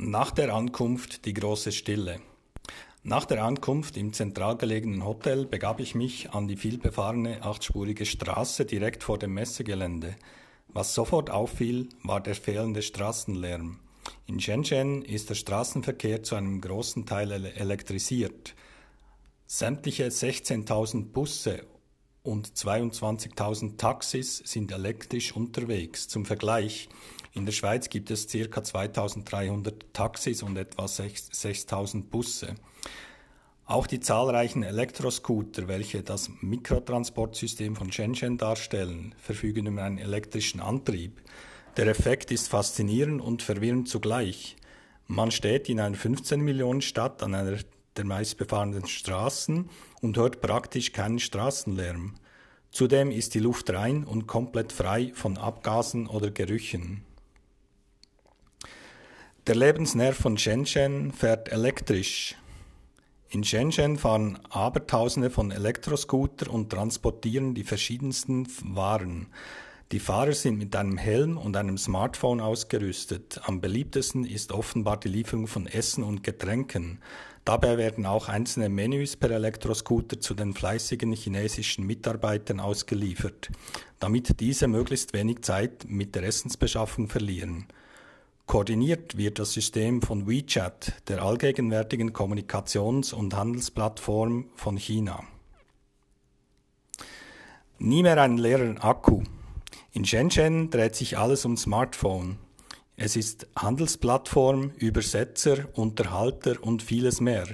Nach der Ankunft die große Stille. Nach der Ankunft im zentral gelegenen Hotel begab ich mich an die vielbefahrene achtspurige Straße direkt vor dem Messegelände. Was sofort auffiel, war der fehlende Straßenlärm. In Shenzhen ist der Straßenverkehr zu einem großen Teil elektrisiert. Sämtliche 16.000 Busse und 22.000 Taxis sind elektrisch unterwegs. Zum Vergleich, in der Schweiz gibt es ca. 2300 Taxis und etwa 6000 Busse. Auch die zahlreichen Elektroscooter, welche das Mikrotransportsystem von Shenzhen darstellen, verfügen über einen elektrischen Antrieb. Der Effekt ist faszinierend und verwirrend zugleich. Man steht in einer 15 Millionen Stadt an einer der meistbefahrenen Straßen und hört praktisch keinen Straßenlärm. Zudem ist die Luft rein und komplett frei von Abgasen oder Gerüchen. Der Lebensnerv von Shenzhen fährt elektrisch. In Shenzhen fahren Abertausende von Elektroscooter und transportieren die verschiedensten Waren. Die Fahrer sind mit einem Helm und einem Smartphone ausgerüstet. Am beliebtesten ist offenbar die Lieferung von Essen und Getränken. Dabei werden auch einzelne Menüs per Elektroscooter zu den fleißigen chinesischen Mitarbeitern ausgeliefert, damit diese möglichst wenig Zeit mit der Essensbeschaffung verlieren. Koordiniert wird das System von WeChat, der allgegenwärtigen Kommunikations- und Handelsplattform von China. Nie mehr einen leeren Akku. In Shenzhen dreht sich alles um Smartphone. Es ist Handelsplattform, Übersetzer, Unterhalter und vieles mehr.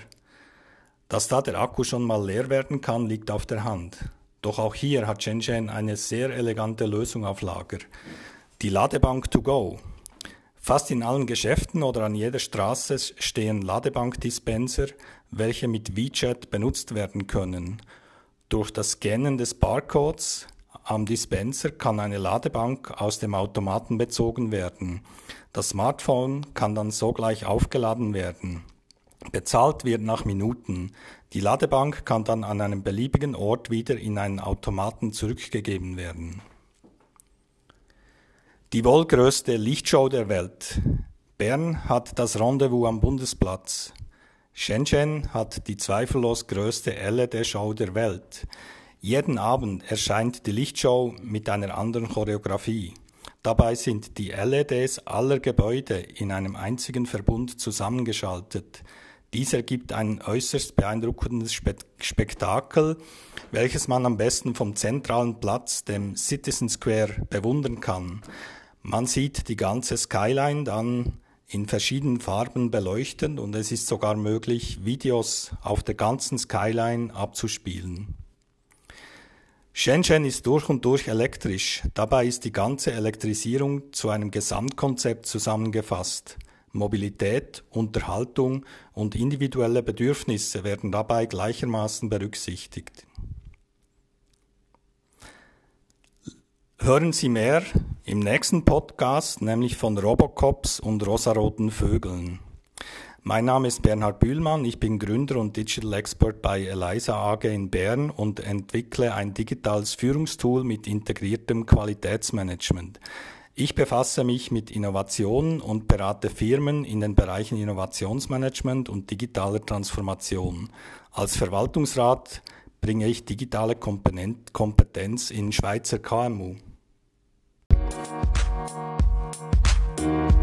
Dass da der Akku schon mal leer werden kann, liegt auf der Hand. Doch auch hier hat Shenzhen eine sehr elegante Lösung auf Lager. Die Ladebank to go. Fast in allen Geschäften oder an jeder Straße stehen Ladebankdispenser, welche mit WeChat benutzt werden können. Durch das Scannen des Barcodes am Dispenser kann eine Ladebank aus dem Automaten bezogen werden. Das Smartphone kann dann sogleich aufgeladen werden. Bezahlt wird nach Minuten. Die Ladebank kann dann an einem beliebigen Ort wieder in einen Automaten zurückgegeben werden. Die wohl größte Lichtshow der Welt. Bern hat das Rendezvous am Bundesplatz. Shenzhen hat die zweifellos größte LED-Show der Welt. Jeden Abend erscheint die Lichtshow mit einer anderen Choreografie. Dabei sind die LEDs aller Gebäude in einem einzigen Verbund zusammengeschaltet. Dies ergibt ein äußerst beeindruckendes Spektakel, welches man am besten vom zentralen Platz, dem Citizen Square, bewundern kann. Man sieht die ganze Skyline dann in verschiedenen Farben beleuchtet und es ist sogar möglich, Videos auf der ganzen Skyline abzuspielen. Shenzhen ist durch und durch elektrisch. Dabei ist die ganze Elektrisierung zu einem Gesamtkonzept zusammengefasst. Mobilität, Unterhaltung und individuelle Bedürfnisse werden dabei gleichermaßen berücksichtigt. Hören Sie mehr im nächsten Podcast, nämlich von Robocops und rosaroten Vögeln. Mein Name ist Bernhard Bühlmann, ich bin Gründer und Digital Expert bei Eliza AG in Bern und entwickle ein digitales Führungstool mit integriertem Qualitätsmanagement. Ich befasse mich mit Innovationen und berate Firmen in den Bereichen Innovationsmanagement und digitaler Transformation. Als Verwaltungsrat bringe ich digitale Kompetenz in Schweizer KMU. Peace.